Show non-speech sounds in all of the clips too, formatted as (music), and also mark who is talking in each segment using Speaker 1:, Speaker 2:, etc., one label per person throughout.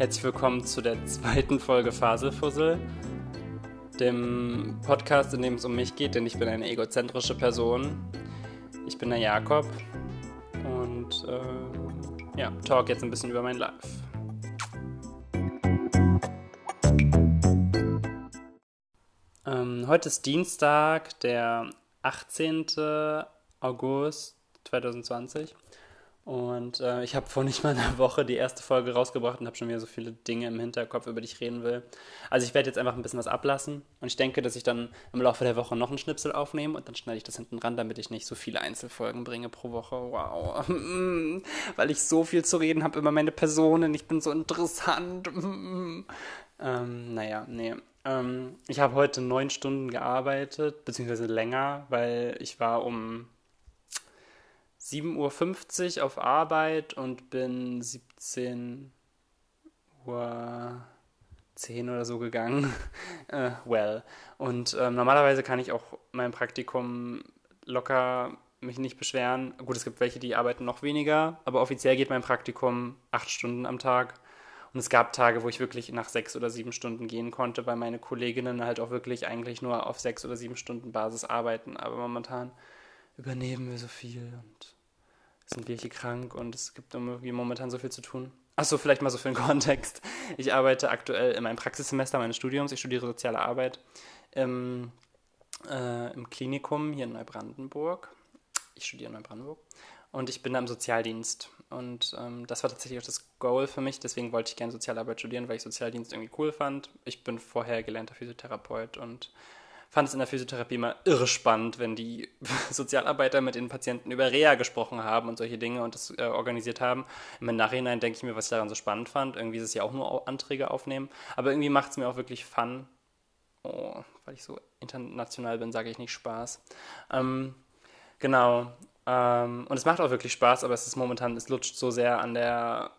Speaker 1: Herzlich willkommen zu der zweiten Folge Faselfussel, dem Podcast, in dem es um mich geht, denn ich bin eine egozentrische Person. Ich bin der Jakob und äh, ja, talk jetzt ein bisschen über mein Life. Ähm, heute ist Dienstag, der 18. August 2020. Und äh, ich habe vor nicht mal einer Woche die erste Folge rausgebracht und habe schon wieder so viele Dinge im Hinterkopf, über die ich reden will. Also ich werde jetzt einfach ein bisschen was ablassen und ich denke, dass ich dann im Laufe der Woche noch einen Schnipsel aufnehme und dann schneide ich das hinten ran, damit ich nicht so viele Einzelfolgen bringe pro Woche. Wow. (laughs) Weil ich so viel zu reden habe über meine Personen. Ich bin so interessant. (laughs) ähm, naja, nee. Ähm, ich habe heute neun Stunden gearbeitet, beziehungsweise länger, weil ich war um 7.50 Uhr auf Arbeit und bin 17 Uhr 10 oder so gegangen. (laughs) äh, well. Und ähm, normalerweise kann ich auch mein Praktikum locker mich nicht beschweren. Gut, es gibt welche, die arbeiten noch weniger, aber offiziell geht mein Praktikum acht Stunden am Tag. Und es gab Tage, wo ich wirklich nach sechs oder sieben Stunden gehen konnte, weil meine Kolleginnen halt auch wirklich eigentlich nur auf sechs oder sieben Stunden Basis arbeiten. Aber momentan übernehmen wir so viel und sind wir hier krank und es gibt irgendwie momentan so viel zu tun. Achso, vielleicht mal so für den (laughs) Kontext. Ich arbeite aktuell in meinem Praxissemester meines Studiums. Ich studiere soziale Arbeit im, äh, im Klinikum hier in Neubrandenburg. Ich studiere in Neubrandenburg. Und ich bin da im Sozialdienst. Und ähm, das war tatsächlich auch das Goal für mich. Deswegen wollte ich gerne Sozialarbeit studieren, weil ich Sozialdienst irgendwie cool fand. Ich bin vorher gelernter Physiotherapeut und fand es in der Physiotherapie immer irre spannend, wenn die (laughs) Sozialarbeiter mit den Patienten über Reha gesprochen haben und solche Dinge und das äh, organisiert haben. Im Nachhinein denke ich mir, was ich daran so spannend fand. Irgendwie ist es ja auch nur Anträge aufnehmen. Aber irgendwie macht es mir auch wirklich Fun. Oh, weil ich so international bin, sage ich nicht Spaß. Ähm, genau. Ähm, und es macht auch wirklich Spaß, aber es ist momentan, es lutscht so sehr an der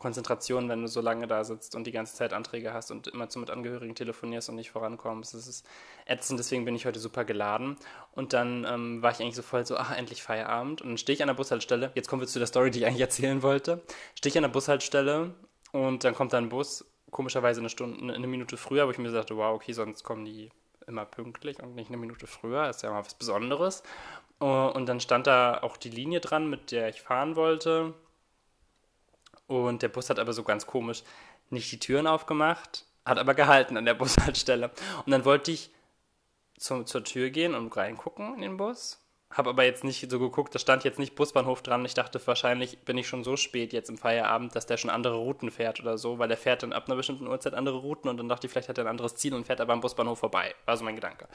Speaker 1: Konzentration, wenn du so lange da sitzt und die ganze Zeit Anträge hast und immer zu mit Angehörigen telefonierst und nicht vorankommst. Das ist ätzend, deswegen bin ich heute super geladen. Und dann ähm, war ich eigentlich so voll so, ach, endlich Feierabend. Und dann stehe ich an der Bushaltestelle. Jetzt kommen wir zu der Story, die ich eigentlich erzählen wollte. Stehe ich an der Bushaltestelle und dann kommt da ein Bus, komischerweise eine Stunde, eine Minute früher, wo ich mir sagte, wow, okay, sonst kommen die immer pünktlich und nicht eine Minute früher. Das ist ja mal was Besonderes. Und dann stand da auch die Linie dran, mit der ich fahren wollte. Und der Bus hat aber so ganz komisch nicht die Türen aufgemacht, hat aber gehalten an der (laughs) Bushaltestelle. Und dann wollte ich zum, zur Tür gehen und reingucken in den Bus. Habe aber jetzt nicht so geguckt, da stand jetzt nicht Busbahnhof dran. Ich dachte, wahrscheinlich bin ich schon so spät jetzt im Feierabend, dass der schon andere Routen fährt oder so, weil der fährt dann ab einer bestimmten Uhrzeit andere Routen und dann dachte ich, vielleicht hat er ein anderes Ziel und fährt aber am Busbahnhof vorbei. War so mein Gedanke.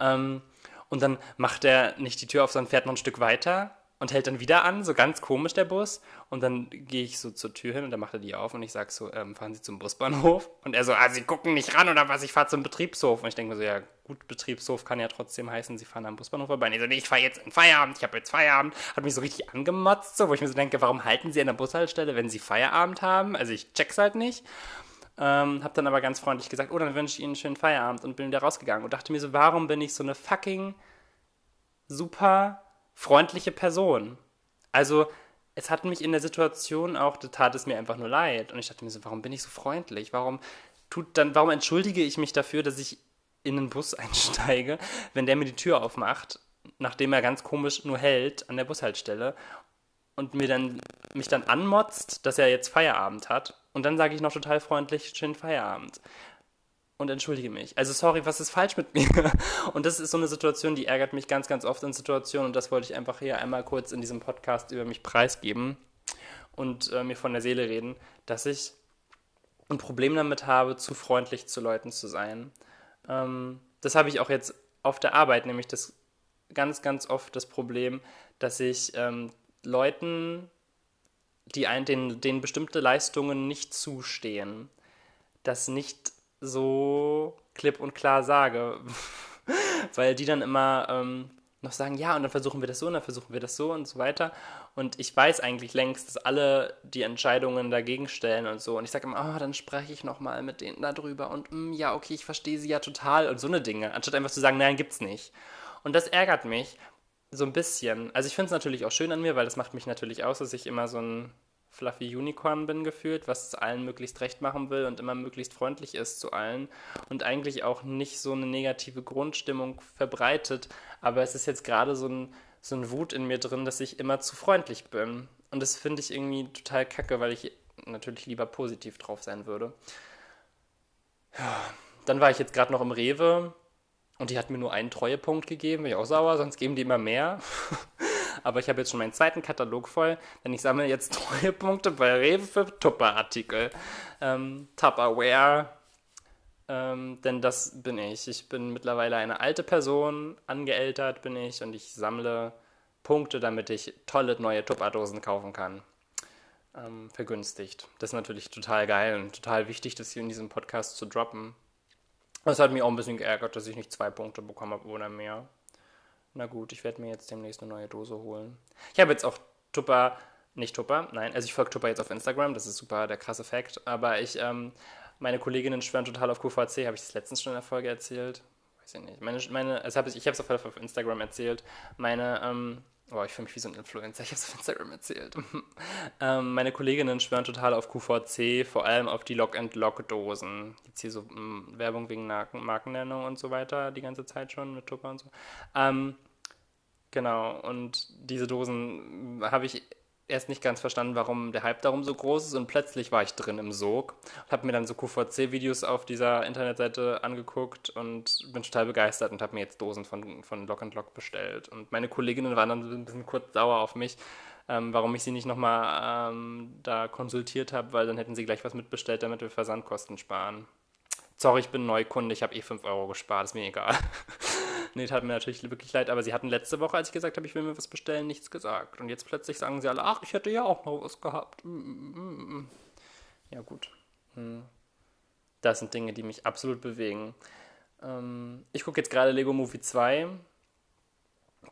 Speaker 1: Ähm, und dann macht er nicht die Tür auf, sondern fährt noch ein Stück weiter und hält dann wieder an, so ganz komisch der Bus. Und dann gehe ich so zur Tür hin und dann macht er die auf und ich sage so, ähm, fahren Sie zum Busbahnhof? Und er so, ah, Sie gucken nicht ran oder was, ich fahre zum Betriebshof. Und ich denke mir so, ja gut, Betriebshof kann ja trotzdem heißen, Sie fahren am Busbahnhof vorbei. Und ich so, nee, ich fahre jetzt in Feierabend, ich habe jetzt Feierabend. Hat mich so richtig angemotzt, so, wo ich mir so denke, warum halten Sie an der Bushaltestelle, wenn Sie Feierabend haben? Also ich check's halt nicht. Ähm, hab dann aber ganz freundlich gesagt, oh, dann wünsche ich Ihnen einen schönen Feierabend und bin wieder rausgegangen und dachte mir so, warum bin ich so eine fucking super freundliche Person? Also, es hat mich in der Situation auch, da tat es mir einfach nur leid. Und ich dachte mir so, warum bin ich so freundlich? Warum tut dann, warum entschuldige ich mich dafür, dass ich in den Bus (laughs) einsteige, wenn der mir die Tür aufmacht, nachdem er ganz komisch nur hält an der Bushaltestelle und mir dann, mich dann anmotzt, dass er jetzt Feierabend hat. Und dann sage ich noch total freundlich, schönen Feierabend und entschuldige mich. Also sorry, was ist falsch mit (laughs) mir? Und das ist so eine Situation, die ärgert mich ganz, ganz oft in Situationen und das wollte ich einfach hier einmal kurz in diesem Podcast über mich preisgeben und äh, mir von der Seele reden, dass ich ein Problem damit habe, zu freundlich zu Leuten zu sein. Ähm, das habe ich auch jetzt auf der Arbeit, nämlich das ganz, ganz oft das Problem, dass ich ähm, Leuten, die ein, denen, denen bestimmte Leistungen nicht zustehen, das nicht so klipp und klar sage. (laughs) Weil die dann immer ähm, noch sagen, ja, und dann versuchen wir das so, und dann versuchen wir das so und so weiter. Und ich weiß eigentlich längst, dass alle die Entscheidungen dagegen stellen und so. Und ich sage immer, oh, dann spreche ich nochmal mit denen darüber und mm, ja, okay, ich verstehe sie ja total und so eine Dinge, anstatt einfach zu sagen, nein, gibt's nicht. Und das ärgert mich so ein bisschen. Also ich finde es natürlich auch schön an mir, weil das macht mich natürlich aus, dass ich immer so ein Fluffy Unicorn bin gefühlt, was allen möglichst recht machen will und immer möglichst freundlich ist zu allen und eigentlich auch nicht so eine negative Grundstimmung verbreitet. Aber es ist jetzt gerade so ein, so ein Wut in mir drin, dass ich immer zu freundlich bin. Und das finde ich irgendwie total kacke, weil ich natürlich lieber positiv drauf sein würde. Dann war ich jetzt gerade noch im Rewe und die hat mir nur einen Treuepunkt gegeben, bin ich auch sauer, sonst geben die immer mehr. (laughs) Aber ich habe jetzt schon meinen zweiten Katalog voll, denn ich sammle jetzt (laughs) Treuepunkte bei Rewe für Tupper-Artikel. Ähm, Tupperware, ähm, denn das bin ich. Ich bin mittlerweile eine alte Person, angeältert bin ich und ich sammle Punkte, damit ich tolle neue Tupperdosen kaufen kann. Ähm, vergünstigt. Das ist natürlich total geil und total wichtig, das hier in diesem Podcast zu droppen. Das hat mich auch ein bisschen geärgert, dass ich nicht zwei Punkte bekommen habe oder mehr. Na gut, ich werde mir jetzt demnächst eine neue Dose holen. Ich habe jetzt auch Tupper, nicht Tupper, nein, also ich folge Tupper jetzt auf Instagram, das ist super der krasse Fact, aber ich, ähm, meine Kolleginnen schwören total auf QVC, habe ich das letztens schon in der Folge erzählt? Weiß ich nicht. Meine, meine, also hab ich, ich habe es auf, auf Instagram erzählt. Meine, ähm, Boah, ich fühle mich wie so ein Influencer, ich habe es auf Instagram erzählt. (laughs) ähm, meine Kolleginnen schwören total auf QVC, vor allem auf die Lock-and-Lock-Dosen. Jetzt hier so mh, mm, Werbung wegen Markennennung und so weiter, die ganze Zeit schon mit Tupper und so. Ähm, genau, und diese Dosen habe ich erst nicht ganz verstanden, warum der Hype darum so groß ist und plötzlich war ich drin im Sog und habe mir dann so QVC-Videos auf dieser Internetseite angeguckt und bin total begeistert und habe mir jetzt Dosen von, von Lock Lock bestellt. Und meine Kolleginnen waren dann ein bisschen kurz sauer auf mich, ähm, warum ich sie nicht nochmal ähm, da konsultiert habe, weil dann hätten sie gleich was mitbestellt, damit wir Versandkosten sparen. Sorry, ich bin Neukunde, ich habe eh 5 Euro gespart, ist mir egal. (laughs) nee, tat mir natürlich wirklich leid, aber sie hatten letzte Woche, als ich gesagt habe, ich will mir was bestellen, nichts gesagt. Und jetzt plötzlich sagen sie alle, ach, ich hätte ja auch noch was gehabt. Mm, mm, mm, ja, gut. Hm. Das sind Dinge, die mich absolut bewegen. Ähm, ich gucke jetzt gerade Lego Movie 2.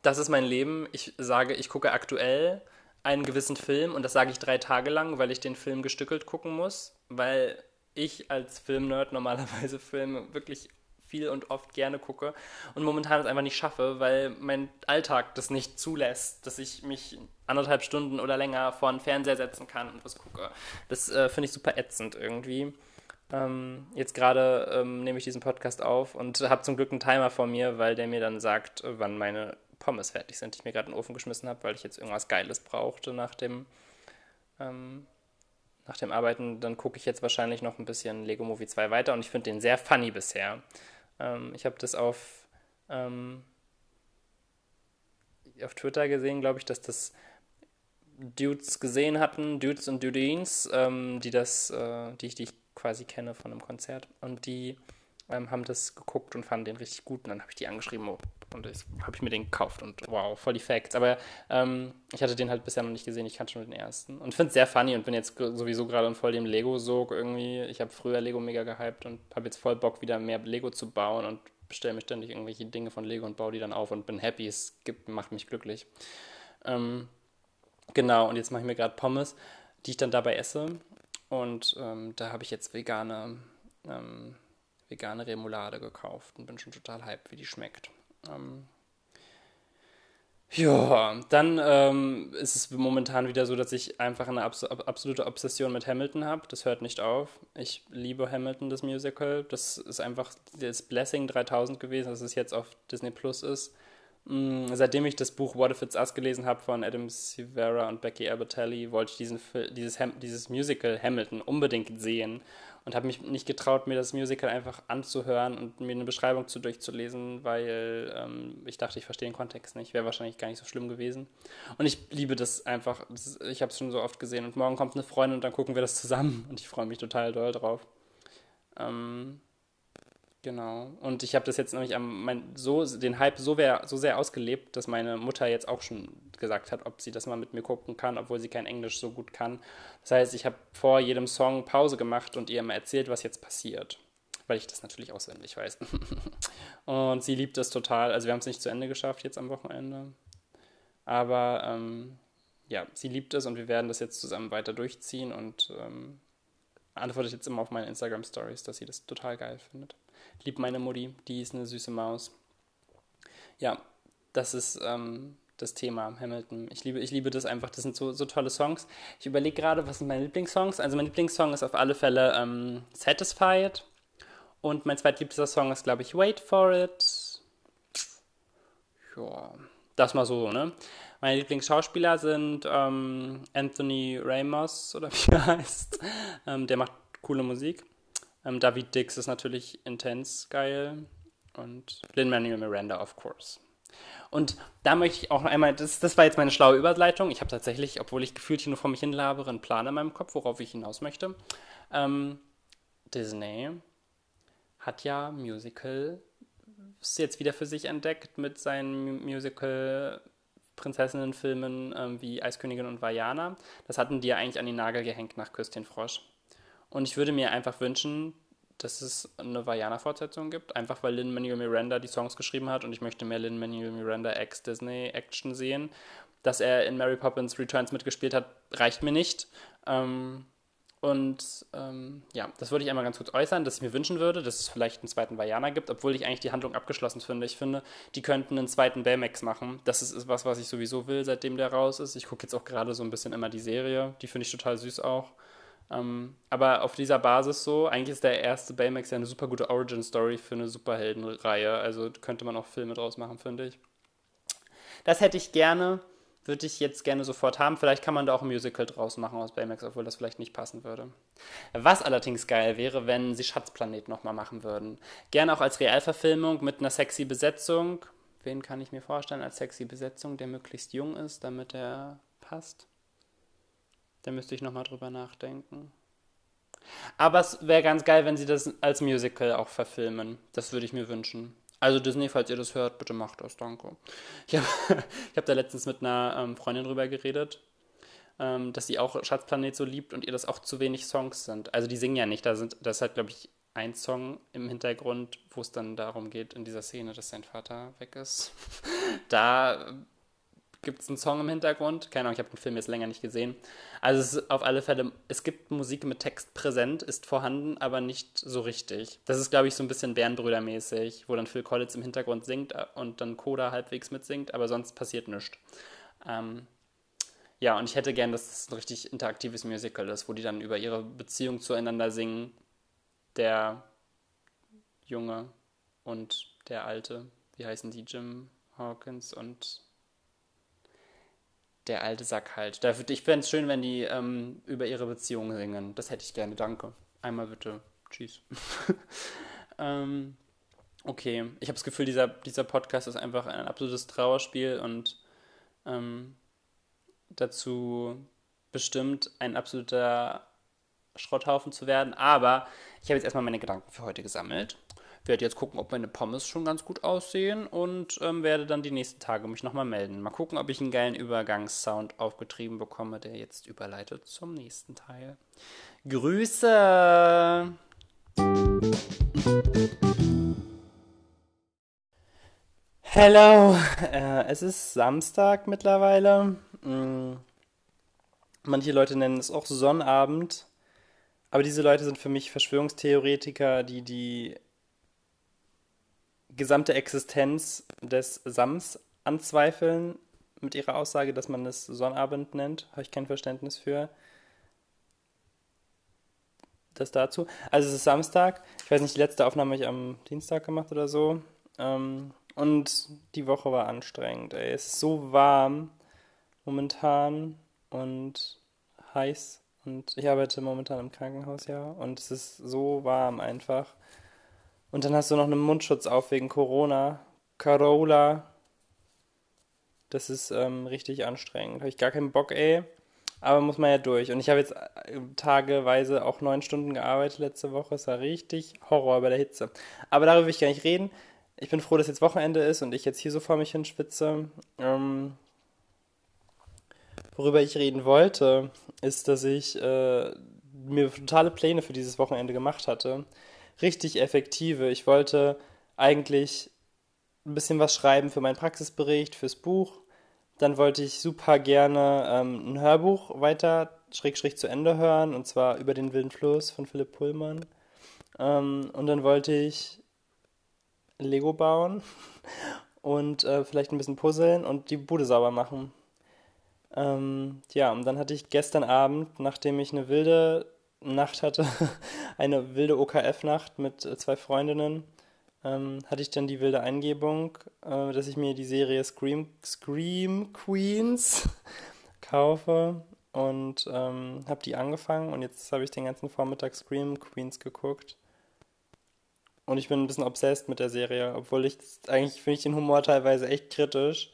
Speaker 1: Das ist mein Leben. Ich sage, ich gucke aktuell einen gewissen Film und das sage ich drei Tage lang, weil ich den Film gestückelt gucken muss, weil ich als Filmnerd normalerweise Filme wirklich viel und oft gerne gucke und momentan es einfach nicht schaffe, weil mein Alltag das nicht zulässt, dass ich mich anderthalb Stunden oder länger vor den Fernseher setzen kann und was gucke. Das äh, finde ich super ätzend irgendwie. Ähm, jetzt gerade ähm, nehme ich diesen Podcast auf und habe zum Glück einen Timer vor mir, weil der mir dann sagt, wann meine Pommes fertig sind, die ich mir gerade in den Ofen geschmissen habe, weil ich jetzt irgendwas Geiles brauchte nach dem ähm, nach dem Arbeiten, dann gucke ich jetzt wahrscheinlich noch ein bisschen Lego Movie 2 weiter und ich finde den sehr funny bisher. Ähm, ich habe das auf, ähm, auf Twitter gesehen, glaube ich, dass das Dudes gesehen hatten, Dudes und Dudines, ähm, die das, äh, die, die ich quasi kenne von einem Konzert. Und die ähm, haben das geguckt und fanden den richtig gut. Und dann habe ich die angeschrieben, und habe ich mir den gekauft und wow, voll die Facts. Aber ähm, ich hatte den halt bisher noch nicht gesehen, ich kannte schon den ersten. Und finde es sehr funny und bin jetzt sowieso gerade voll dem Lego-Sog irgendwie. Ich habe früher Lego mega gehypt und habe jetzt voll Bock, wieder mehr Lego zu bauen und bestelle mir ständig irgendwelche Dinge von Lego und baue die dann auf und bin happy. Es gibt, macht mich glücklich. Ähm, genau, und jetzt mache ich mir gerade Pommes, die ich dann dabei esse. Und ähm, da habe ich jetzt vegane, ähm, vegane Remoulade gekauft und bin schon total hyped, wie die schmeckt. Ähm, ja, dann ähm, ist es momentan wieder so, dass ich einfach eine abs absolute Obsession mit Hamilton habe. Das hört nicht auf. Ich liebe Hamilton, das Musical. Das ist einfach das Blessing 3000 gewesen, dass es jetzt auf Disney Plus ist. Mm, seitdem ich das Buch What If It's Us gelesen habe von Adam Severa und Becky Albertelli, wollte ich diesen, dieses, dieses Musical Hamilton unbedingt sehen und habe mich nicht getraut, mir das Musical einfach anzuhören und mir eine Beschreibung zu durchzulesen, weil ähm, ich dachte, ich verstehe den Kontext nicht. Wäre wahrscheinlich gar nicht so schlimm gewesen. Und ich liebe das einfach. Das ich habe es schon so oft gesehen. Und morgen kommt eine Freundin und dann gucken wir das zusammen. Und ich freue mich total doll drauf. Ähm, Genau. Und ich habe das jetzt nämlich am, mein, so, den Hype so, wär, so sehr ausgelebt, dass meine Mutter jetzt auch schon gesagt hat, ob sie das mal mit mir gucken kann, obwohl sie kein Englisch so gut kann. Das heißt, ich habe vor jedem Song Pause gemacht und ihr immer erzählt, was jetzt passiert. Weil ich das natürlich auswendig weiß. (laughs) und sie liebt es total. Also wir haben es nicht zu Ende geschafft jetzt am Wochenende. Aber ähm, ja, sie liebt es und wir werden das jetzt zusammen weiter durchziehen und ähm, antwortet jetzt immer auf meine Instagram Stories, dass sie das total geil findet lieb meine Mutti, die ist eine süße Maus. Ja, das ist ähm, das Thema Hamilton. Ich liebe, ich liebe das einfach. Das sind so, so tolle Songs. Ich überlege gerade, was sind meine Lieblingssongs? Also mein Lieblingssong ist auf alle Fälle ähm, Satisfied. Und mein zweitliebster Song ist, glaube ich, Wait for It. Ja, das mal so, ne? Meine Lieblingsschauspieler sind ähm, Anthony Ramos oder (laughs) wie er heißt. Ähm, der macht coole Musik. Ähm, David Dix ist natürlich intens geil. Und Lin-Manuel Miranda, of course. Und da möchte ich auch noch einmal, das, das war jetzt meine schlaue Überleitung. Ich habe tatsächlich, obwohl ich gefühlt hier nur vor mich hin labere, einen Plan in meinem Kopf, worauf ich hinaus möchte. Ähm, Disney hat ja Musical jetzt wieder für sich entdeckt mit seinen Musical Prinzessinnenfilmen ähm, wie Eiskönigin und Vajana. Das hatten die ja eigentlich an den Nagel gehängt nach Küsschen Frosch. Und ich würde mir einfach wünschen, dass es eine Vajana-Fortsetzung gibt, einfach weil Lin-Manuel Miranda die Songs geschrieben hat und ich möchte mehr Lin-Manuel Miranda ex-Disney-Action sehen. Dass er in Mary Poppins Returns mitgespielt hat, reicht mir nicht. Ähm, und ähm, ja, das würde ich einmal ganz kurz äußern, dass ich mir wünschen würde, dass es vielleicht einen zweiten Vajana gibt, obwohl ich eigentlich die Handlung abgeschlossen finde. Ich finde, die könnten einen zweiten Baymax machen. Das ist, ist was, was ich sowieso will, seitdem der raus ist. Ich gucke jetzt auch gerade so ein bisschen immer die Serie. Die finde ich total süß auch. Ähm, aber auf dieser Basis so, eigentlich ist der erste Baymax ja eine super gute Origin-Story für eine Superheldenreihe. Also könnte man auch Filme draus machen, finde ich. Das hätte ich gerne, würde ich jetzt gerne sofort haben. Vielleicht kann man da auch ein Musical draus machen aus Baymax, obwohl das vielleicht nicht passen würde. Was allerdings geil wäre, wenn sie Schatzplanet nochmal machen würden. Gerne auch als Realverfilmung mit einer sexy Besetzung. Wen kann ich mir vorstellen als sexy Besetzung, der möglichst jung ist, damit er passt? Da müsste ich nochmal drüber nachdenken. Aber es wäre ganz geil, wenn sie das als Musical auch verfilmen. Das würde ich mir wünschen. Also Disney, falls ihr das hört, bitte macht das, danke. Ich habe (laughs) hab da letztens mit einer ähm, Freundin drüber geredet, ähm, dass sie auch Schatzplanet so liebt und ihr das auch zu wenig Songs sind. Also die singen ja nicht, da sind, das halt, glaube ich, ein Song im Hintergrund, wo es dann darum geht, in dieser Szene, dass sein Vater weg ist. (laughs) da gibt es einen Song im Hintergrund. Keine Ahnung, ich habe den Film jetzt länger nicht gesehen. Also es ist auf alle Fälle, es gibt Musik mit Text präsent, ist vorhanden, aber nicht so richtig. Das ist, glaube ich, so ein bisschen Bärenbrüder-mäßig, wo dann Phil Collins im Hintergrund singt und dann Coda halbwegs mitsingt, aber sonst passiert nichts. Ähm, ja, und ich hätte gern, dass es ein richtig interaktives Musical ist, wo die dann über ihre Beziehung zueinander singen. Der Junge und der Alte. Wie heißen die? Jim Hawkins und der alte Sack halt. Ich fände es schön, wenn die ähm, über ihre Beziehung singen. Das hätte ich gerne, danke. Einmal bitte. Tschüss. (laughs) ähm, okay, ich habe das Gefühl, dieser, dieser Podcast ist einfach ein absolutes Trauerspiel und ähm, dazu bestimmt ein absoluter Schrotthaufen zu werden. Aber ich habe jetzt erstmal meine Gedanken für heute gesammelt werde jetzt gucken, ob meine Pommes schon ganz gut aussehen und ähm, werde dann die nächsten Tage mich nochmal melden. Mal gucken, ob ich einen geilen Übergangssound aufgetrieben bekomme, der jetzt überleitet zum nächsten Teil. Grüße! Hello! Äh, es ist Samstag mittlerweile. Hm. Manche Leute nennen es auch Sonnabend. Aber diese Leute sind für mich Verschwörungstheoretiker, die die gesamte Existenz des Sams anzweifeln mit ihrer Aussage, dass man es Sonnabend nennt. Habe ich kein Verständnis für. Das dazu. Also es ist Samstag. Ich weiß nicht, die letzte Aufnahme habe ich am Dienstag gemacht oder so. Ähm, und die Woche war anstrengend. Ey. Es ist so warm momentan und heiß. Und ich arbeite momentan im Krankenhaus, ja. Und es ist so warm einfach. Und dann hast du noch einen Mundschutz auf wegen Corona. Carola. Das ist ähm, richtig anstrengend. Habe ich gar keinen Bock, ey. Aber muss man ja durch. Und ich habe jetzt äh, tageweise auch neun Stunden gearbeitet letzte Woche. Es war richtig Horror bei der Hitze. Aber darüber will ich gar nicht reden. Ich bin froh, dass jetzt Wochenende ist und ich jetzt hier so vor mich hin. Ähm, worüber ich reden wollte, ist, dass ich äh, mir totale Pläne für dieses Wochenende gemacht hatte richtig effektive. Ich wollte eigentlich ein bisschen was schreiben für meinen Praxisbericht, fürs Buch. Dann wollte ich super gerne ähm, ein Hörbuch weiter schräg schräg zu Ende hören, und zwar über den wilden Fluss von Philipp Pullmann. Ähm, und dann wollte ich Lego bauen (laughs) und äh, vielleicht ein bisschen puzzeln und die Bude sauber machen. Ähm, ja, und dann hatte ich gestern Abend, nachdem ich eine wilde Nacht hatte, (laughs) eine wilde OKF-Nacht mit äh, zwei Freundinnen, ähm, hatte ich dann die wilde Eingebung, äh, dass ich mir die Serie Scream, Scream Queens (laughs) kaufe und ähm, habe die angefangen und jetzt habe ich den ganzen Vormittag Scream Queens geguckt. Und ich bin ein bisschen obsessed mit der Serie, obwohl ich eigentlich finde ich den Humor teilweise echt kritisch,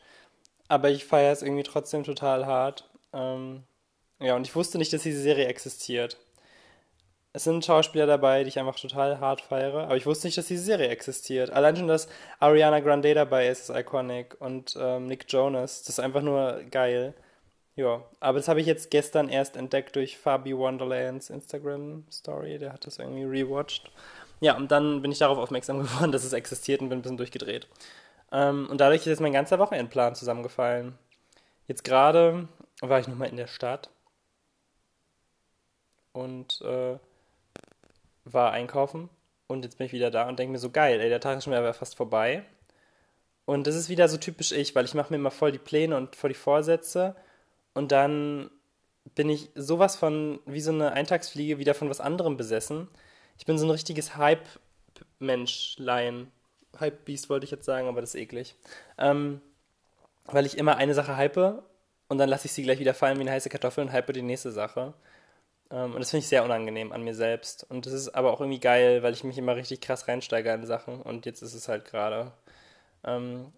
Speaker 1: aber ich feiere es irgendwie trotzdem total hart. Ähm, ja, und ich wusste nicht, dass diese Serie existiert. Es sind Schauspieler dabei, die ich einfach total hart feiere, aber ich wusste nicht, dass diese Serie existiert. Allein schon, dass Ariana Grande dabei ist, ist iconic und ähm, Nick Jonas, das ist einfach nur geil. Ja, aber das habe ich jetzt gestern erst entdeckt durch Fabi Wonderlands Instagram Story. Der hat das irgendwie rewatcht. Ja, und dann bin ich darauf aufmerksam (laughs) geworden, dass es existiert und bin ein bisschen durchgedreht. Ähm, und dadurch ist jetzt mein ganzer Wochenendplan zusammengefallen. Jetzt gerade war ich nochmal in der Stadt und äh, war einkaufen. Und jetzt bin ich wieder da und denke mir so, geil, ey, der Tag ist schon wieder fast vorbei. Und das ist wieder so typisch ich, weil ich mache mir immer voll die Pläne und voll die Vorsätze und dann bin ich sowas von, wie so eine Eintagsfliege, wieder von was anderem besessen. Ich bin so ein richtiges Hype-Menschlein. Hype-Beast wollte ich jetzt sagen, aber das ist eklig. Ähm, weil ich immer eine Sache hype und dann lasse ich sie gleich wieder fallen wie eine heiße Kartoffel und hype die nächste Sache. Ähm, und das finde ich sehr unangenehm an mir selbst. Und das ist aber auch irgendwie geil, weil ich mich immer richtig krass reinsteige in Sachen. Und jetzt ist es halt gerade ähm,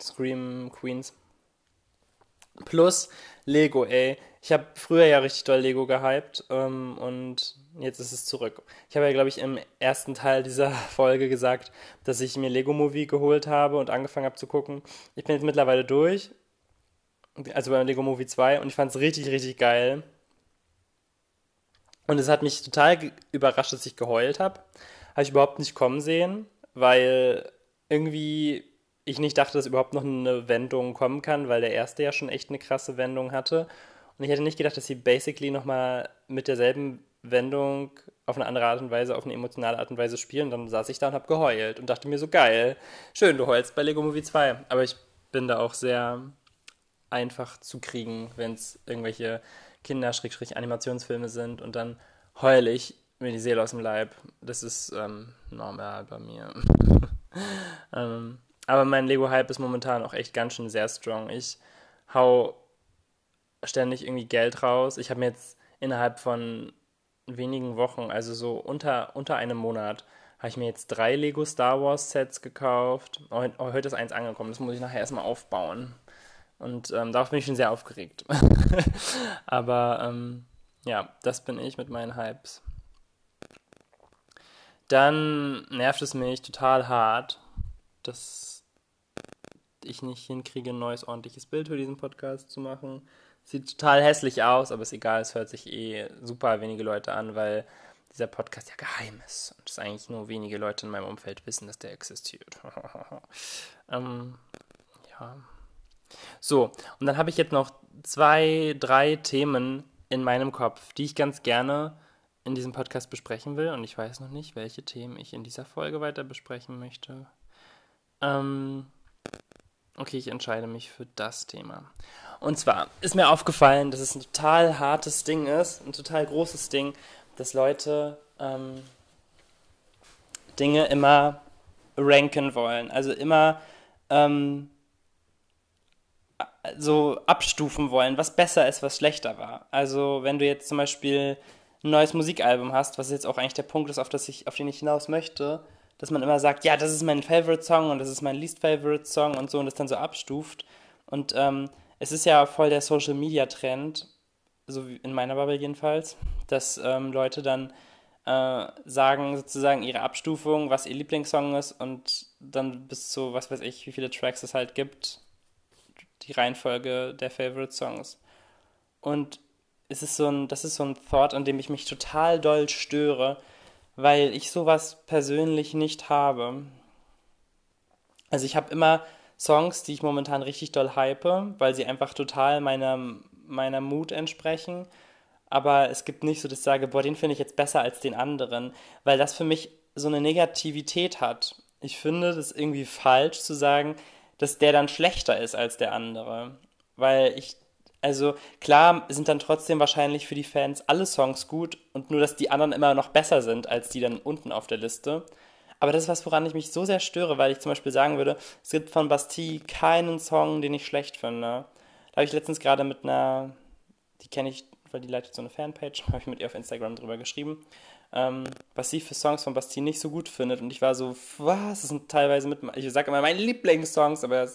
Speaker 1: Scream Queens. Plus Lego, ey. Ich habe früher ja richtig doll Lego gehypt ähm, und jetzt ist es zurück. Ich habe ja, glaube ich, im ersten Teil dieser (laughs) Folge gesagt, dass ich mir Lego Movie geholt habe und angefangen habe zu gucken. Ich bin jetzt mittlerweile durch, also beim Lego Movie 2 und ich fand es richtig, richtig geil. Und es hat mich total überrascht, dass ich geheult habe. Habe ich überhaupt nicht kommen sehen, weil irgendwie ich nicht dachte, dass überhaupt noch eine Wendung kommen kann, weil der erste ja schon echt eine krasse Wendung hatte. Und ich hätte nicht gedacht, dass sie basically nochmal mit derselben Wendung auf eine andere Art und Weise, auf eine emotionale Art und Weise spielen. Dann saß ich da und habe geheult und dachte mir so, geil, schön, du heulst bei Lego Movie 2. Aber ich bin da auch sehr einfach zu kriegen, wenn es irgendwelche Kinder-Animationsfilme sind und dann heule ich mir die Seele aus dem Leib. Das ist ähm, normal bei mir. (laughs) ähm, aber mein Lego-Hype ist momentan auch echt ganz schön sehr strong. Ich hau ständig irgendwie Geld raus. Ich habe mir jetzt innerhalb von wenigen Wochen, also so unter, unter einem Monat, habe ich mir jetzt drei Lego Star Wars Sets gekauft. Heute ist eins angekommen, das muss ich nachher erstmal aufbauen. Und ähm, darauf bin ich schon sehr aufgeregt. (laughs) Aber ähm, ja, das bin ich mit meinen Hypes. Dann nervt es mich total hart, dass ich nicht hinkriege, ein neues ordentliches Bild für diesen Podcast zu machen. Sieht total hässlich aus, aber ist egal, es hört sich eh super wenige Leute an, weil dieser Podcast ja geheim ist und es eigentlich nur wenige Leute in meinem Umfeld wissen, dass der existiert. (laughs) ähm, ja. So, und dann habe ich jetzt noch zwei, drei Themen in meinem Kopf, die ich ganz gerne in diesem Podcast besprechen will. Und ich weiß noch nicht, welche Themen ich in dieser Folge weiter besprechen möchte. Ähm, Okay, ich entscheide mich für das Thema. Und zwar ist mir aufgefallen, dass es ein total hartes Ding ist, ein total großes Ding, dass Leute ähm, Dinge immer ranken wollen. Also immer ähm, so abstufen wollen, was besser ist, was schlechter war. Also wenn du jetzt zum Beispiel ein neues Musikalbum hast, was jetzt auch eigentlich der Punkt ist, auf, das ich, auf den ich hinaus möchte, dass man immer sagt, ja, das ist mein Favorite Song und das ist mein Least Favorite Song und so und das dann so abstuft. Und ähm, es ist ja voll der Social Media Trend, so wie in meiner Bubble jedenfalls, dass ähm, Leute dann äh, sagen sozusagen ihre Abstufung, was ihr Lieblingssong ist und dann bis zu, was weiß ich, wie viele Tracks es halt gibt, die Reihenfolge der Favorite Songs. Und es ist so ein, das ist so ein Thought, an dem ich mich total doll störe, weil ich sowas persönlich nicht habe. Also ich habe immer Songs, die ich momentan richtig doll hype, weil sie einfach total meiner, meiner Mut entsprechen. Aber es gibt nicht so, dass ich sage, boah, den finde ich jetzt besser als den anderen, weil das für mich so eine Negativität hat. Ich finde das irgendwie falsch zu sagen, dass der dann schlechter ist als der andere. Weil ich, also klar sind dann trotzdem wahrscheinlich für die Fans alle Songs gut und nur, dass die anderen immer noch besser sind als die dann unten auf der Liste. Aber das ist was, woran ich mich so sehr störe, weil ich zum Beispiel sagen würde, es gibt von Bastille keinen Song, den ich schlecht finde. Da habe ich letztens gerade mit einer, die kenne ich, weil die leitet so eine Fanpage, (laughs) habe ich mit ihr auf Instagram drüber geschrieben, ähm, was sie für Songs von Bastille nicht so gut findet. Und ich war so, was? Das sind teilweise mit, ich sage immer meine Lieblingssongs, aber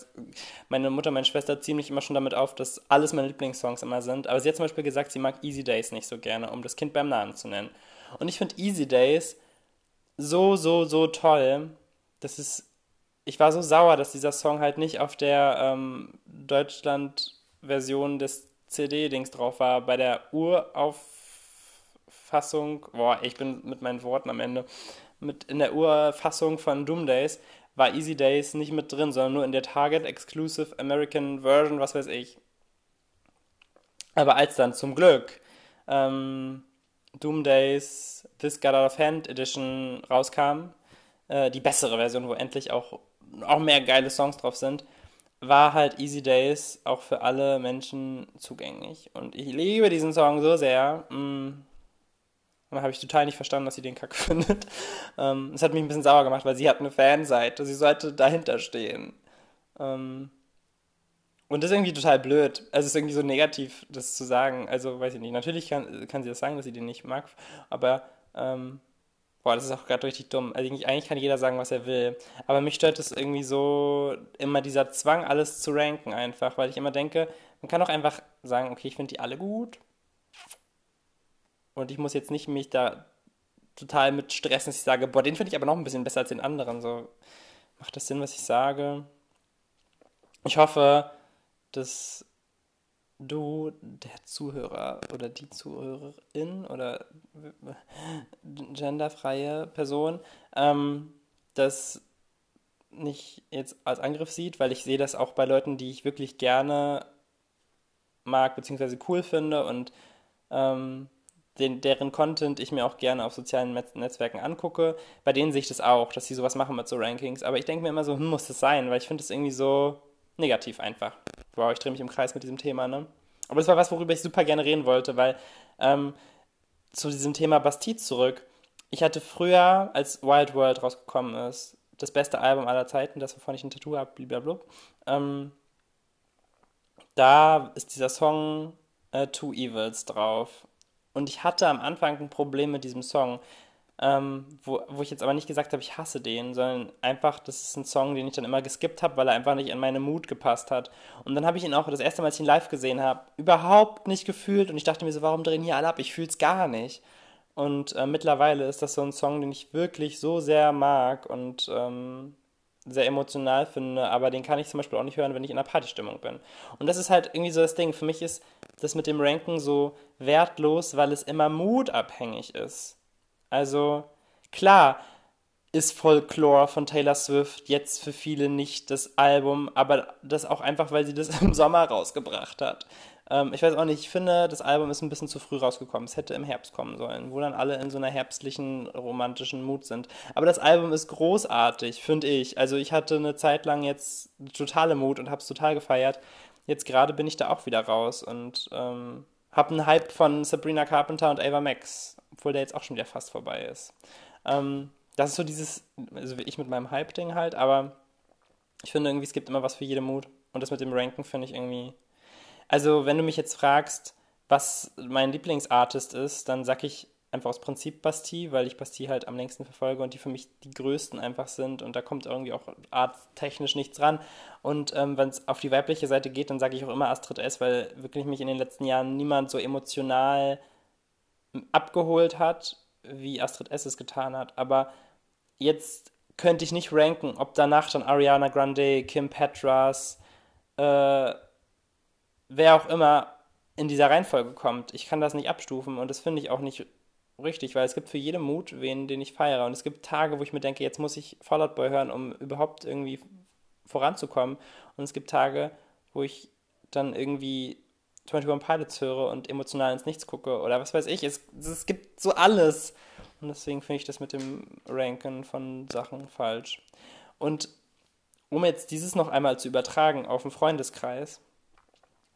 Speaker 1: meine Mutter, meine Schwester ziehen mich immer schon damit auf, dass alles meine Lieblingssongs immer sind. Aber sie hat zum Beispiel gesagt, sie mag Easy Days nicht so gerne, um das Kind beim Namen zu nennen. Und ich finde Easy Days so, so, so toll. Das ist, ich war so sauer, dass dieser Song halt nicht auf der ähm, Deutschland-Version des CD-Dings drauf war. Bei der Urauffassung, boah, ich bin mit meinen Worten am Ende, mit in der Urfassung von Doom Days war Easy Days nicht mit drin, sondern nur in der Target Exclusive American Version, was weiß ich. Aber als dann zum Glück ähm, Doom Days This Got Out of Hand Edition rauskam, äh, die bessere Version, wo endlich auch, auch mehr geile Songs drauf sind, war halt Easy Days auch für alle Menschen zugänglich. Und ich liebe diesen Song so sehr. Mm. Und dann habe ich total nicht verstanden, dass sie den Kack (laughs) findet. Ähm, es hat mich ein bisschen sauer gemacht, weil sie hat eine Fanseite. Sie sollte dahinter stehen. Ähm, und das ist irgendwie total blöd. Also es ist irgendwie so negativ, das zu sagen. Also weiß ich nicht. Natürlich kann, kann sie das sagen, dass sie den nicht mag. Aber, ähm, boah, das ist auch gerade richtig dumm. Also eigentlich kann jeder sagen, was er will. Aber mich stört es irgendwie so immer dieser Zwang, alles zu ranken einfach. Weil ich immer denke, man kann auch einfach sagen, okay, ich finde die alle gut. Und ich muss jetzt nicht mich da total mit stressen, dass ich sage, boah, den finde ich aber noch ein bisschen besser als den anderen. So, macht das Sinn, was ich sage? Ich hoffe, dass du, der Zuhörer oder die Zuhörerin oder genderfreie Person, ähm, das nicht jetzt als Angriff sieht, weil ich sehe das auch bei Leuten, die ich wirklich gerne mag bzw. cool finde und ähm, den, deren Content ich mir auch gerne auf sozialen Netzwerken angucke. Bei denen sehe ich das auch, dass sie sowas machen mit so Rankings. Aber ich denke mir immer so, hm, muss das sein, weil ich finde das irgendwie so negativ einfach. Wow, ich drehe mich im Kreis mit diesem Thema, ne? Aber das war was, worüber ich super gerne reden wollte, weil ähm, zu diesem Thema Bastille zurück. Ich hatte früher, als Wild World rausgekommen ist, das beste Album aller Zeiten, das wovon ich ein Tattoo habe, blablabla. Ähm, da ist dieser Song äh, Two Evils drauf. Und ich hatte am Anfang ein Problem mit diesem Song ähm, wo, wo ich jetzt aber nicht gesagt habe, ich hasse den, sondern einfach, das ist ein Song, den ich dann immer geskippt habe, weil er einfach nicht in meine Mut gepasst hat. Und dann habe ich ihn auch das erste Mal, als ich ihn live gesehen habe, überhaupt nicht gefühlt und ich dachte mir so, warum drehen hier alle ab? Ich fühle es gar nicht. Und äh, mittlerweile ist das so ein Song, den ich wirklich so sehr mag und ähm, sehr emotional finde, aber den kann ich zum Beispiel auch nicht hören, wenn ich in einer Partystimmung bin. Und das ist halt irgendwie so das Ding. Für mich ist das mit dem Ranken so wertlos, weil es immer mutabhängig ist. Also klar ist Folklore von Taylor Swift jetzt für viele nicht das Album, aber das auch einfach, weil sie das (laughs) im Sommer rausgebracht hat. Ähm, ich weiß auch nicht, ich finde, das Album ist ein bisschen zu früh rausgekommen. Es hätte im Herbst kommen sollen, wo dann alle in so einer herbstlichen, romantischen Mut sind. Aber das Album ist großartig, finde ich. Also ich hatte eine Zeit lang jetzt totale Mut und habe es total gefeiert. Jetzt gerade bin ich da auch wieder raus und ähm, habe einen Hype von Sabrina Carpenter und Ava Max obwohl der jetzt auch schon wieder fast vorbei ist. Ähm, das ist so dieses, also ich mit meinem Hype-Ding halt, aber ich finde irgendwie, es gibt immer was für jede Mut. Und das mit dem Ranken finde ich irgendwie. Also, wenn du mich jetzt fragst, was mein Lieblingsartist ist, dann sag ich einfach aus Prinzip Bastille, weil ich Bastille halt am längsten verfolge und die für mich die größten einfach sind und da kommt irgendwie auch arttechnisch nichts ran. Und ähm, wenn es auf die weibliche Seite geht, dann sage ich auch immer Astrid S., weil wirklich mich in den letzten Jahren niemand so emotional abgeholt hat, wie Astrid S. es getan hat. Aber jetzt könnte ich nicht ranken, ob danach dann Ariana Grande, Kim Petras, äh, wer auch immer in dieser Reihenfolge kommt. Ich kann das nicht abstufen und das finde ich auch nicht richtig, weil es gibt für jede Mut wen, den ich feiere. Und es gibt Tage, wo ich mir denke, jetzt muss ich Fallout Boy hören, um überhaupt irgendwie voranzukommen. Und es gibt Tage, wo ich dann irgendwie 21 Pilots höre und emotional ins Nichts gucke oder was weiß ich. Es, es gibt so alles. Und deswegen finde ich das mit dem Ranken von Sachen falsch. Und
Speaker 2: um jetzt dieses noch einmal zu übertragen auf den Freundeskreis,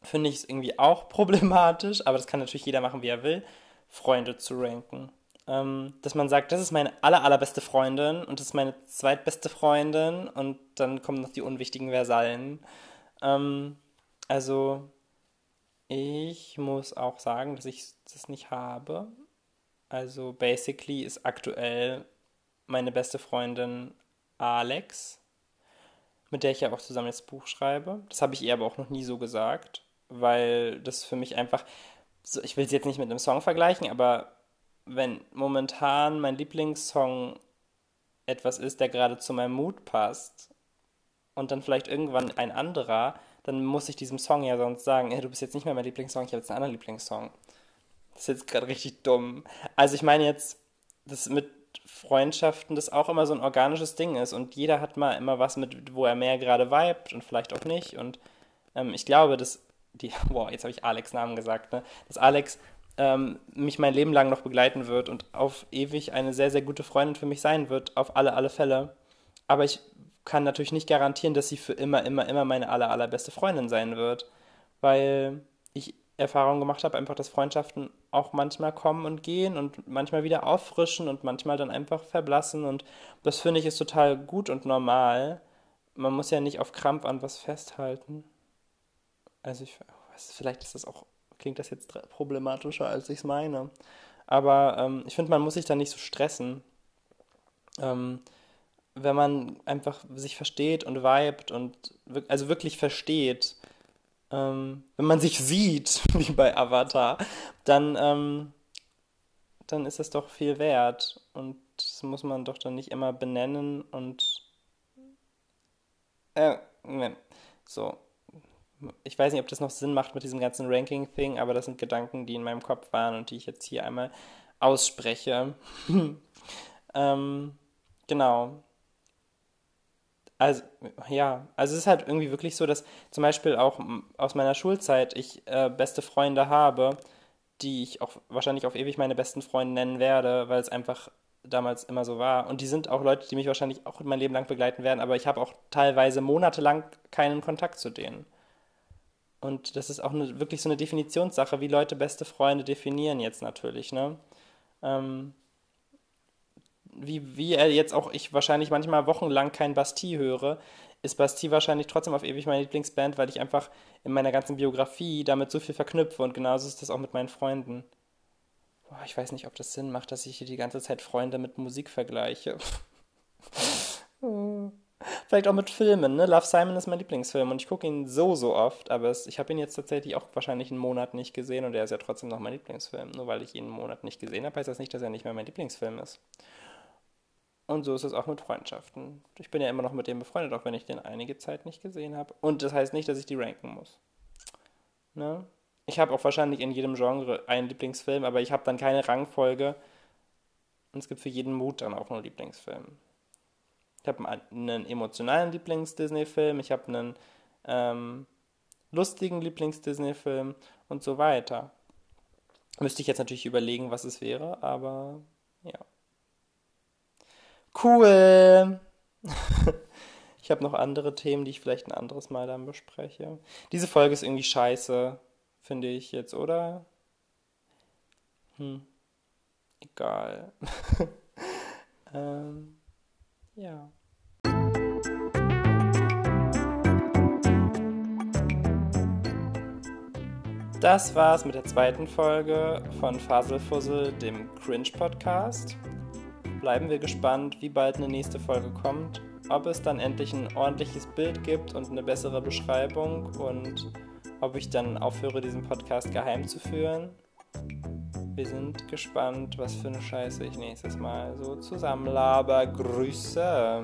Speaker 2: finde ich es irgendwie auch (laughs) problematisch, aber das kann natürlich jeder machen, wie er will, Freunde zu ranken. Ähm, dass man sagt, das ist meine aller, allerbeste Freundin und das ist meine zweitbeste Freundin und dann kommen noch die unwichtigen Versallen. Ähm, also, ich muss auch sagen, dass ich das nicht habe. Also, basically ist aktuell meine beste Freundin Alex, mit der ich ja auch zusammen das Buch schreibe. Das habe ich ihr aber auch noch nie so gesagt, weil das für mich einfach, so, ich will sie jetzt nicht mit einem Song vergleichen, aber wenn momentan mein Lieblingssong etwas ist, der gerade zu meinem Mut passt und dann vielleicht irgendwann ein anderer, dann muss ich diesem Song ja sonst sagen, hey, du bist jetzt nicht mehr mein Lieblingssong, ich habe jetzt einen anderen Lieblingssong. Das ist jetzt gerade richtig dumm. Also ich meine jetzt, das mit Freundschaften das auch immer so ein organisches Ding ist und jeder hat mal immer was mit, wo er mehr gerade vibet und vielleicht auch nicht und ähm, ich glaube, dass die, (laughs) wow, jetzt habe ich Alex Namen gesagt, ne, dass Alex ähm, mich mein Leben lang noch begleiten wird und auf ewig eine sehr, sehr gute Freundin für mich sein wird, auf alle, alle Fälle. Aber ich kann natürlich nicht garantieren, dass sie für immer, immer, immer meine aller, allerbeste Freundin sein wird, weil ich Erfahrung gemacht habe, einfach, dass Freundschaften auch manchmal kommen und gehen und manchmal wieder auffrischen und manchmal dann einfach verblassen und das finde ich ist total gut und normal. Man muss ja nicht auf Krampf an was festhalten. Also ich weiß, vielleicht ist das auch, klingt das jetzt problematischer, als ich es meine. Aber ähm, ich finde, man muss sich da nicht so stressen. Ähm, wenn man einfach sich versteht und vibet und also wirklich versteht, ähm, wenn man sich sieht, (laughs) wie bei Avatar, dann, ähm, dann ist es doch viel wert. Und das muss man doch dann nicht immer benennen und äh, ne. so. Ich weiß nicht, ob das noch Sinn macht mit diesem ganzen Ranking-Thing, aber das sind Gedanken, die in meinem Kopf waren und die ich jetzt hier einmal ausspreche. (laughs) ähm, genau. Also, ja, also es ist halt irgendwie wirklich so, dass zum Beispiel auch aus meiner Schulzeit ich äh, beste Freunde habe, die ich auch wahrscheinlich auf ewig meine besten Freunde nennen werde, weil es einfach damals immer so war. Und die sind auch Leute, die mich wahrscheinlich auch mein Leben lang begleiten werden, aber ich habe auch teilweise monatelang keinen Kontakt zu denen. Und das ist auch eine, wirklich so eine Definitionssache, wie Leute beste Freunde definieren jetzt natürlich, ne? Ähm, wie, wie jetzt auch ich wahrscheinlich manchmal wochenlang kein Bastille höre, ist Bastille wahrscheinlich trotzdem auf ewig meine Lieblingsband, weil ich einfach in meiner ganzen Biografie damit so viel verknüpfe und genauso ist das auch mit meinen Freunden. Boah, ich weiß nicht, ob das Sinn macht, dass ich hier die ganze Zeit Freunde mit Musik vergleiche. (laughs) Vielleicht auch mit Filmen, ne? Love Simon ist mein Lieblingsfilm und ich gucke ihn so, so oft, aber es, ich habe ihn jetzt tatsächlich auch wahrscheinlich einen Monat nicht gesehen und er ist ja trotzdem noch mein Lieblingsfilm. Nur weil ich ihn einen Monat nicht gesehen habe, heißt das nicht, dass er nicht mehr mein Lieblingsfilm ist. Und so ist es auch mit Freundschaften. Ich bin ja immer noch mit dem befreundet, auch wenn ich den einige Zeit nicht gesehen habe. Und das heißt nicht, dass ich die ranken muss. Ne? Ich habe auch wahrscheinlich in jedem Genre einen Lieblingsfilm, aber ich habe dann keine Rangfolge. Und es gibt für jeden Mut dann auch einen Lieblingsfilm. Ich habe einen emotionalen Lieblings-Disney-Film, ich habe einen ähm, lustigen Lieblings-Disney-Film und so weiter. Müsste ich jetzt natürlich überlegen, was es wäre, aber ja. Cool. (laughs) ich habe noch andere Themen, die ich vielleicht ein anderes Mal dann bespreche. Diese Folge ist irgendwie scheiße, finde ich jetzt, oder? Hm. Egal. (laughs) ähm, ja. Das war's mit der zweiten Folge von Faselfussel, dem Cringe Podcast bleiben wir gespannt, wie bald eine nächste Folge kommt, ob es dann endlich ein ordentliches Bild gibt und eine bessere Beschreibung und ob ich dann aufhöre, diesen Podcast geheim zu führen. Wir sind gespannt, was für eine Scheiße ich nächstes Mal so zusammenlaber. Grüße.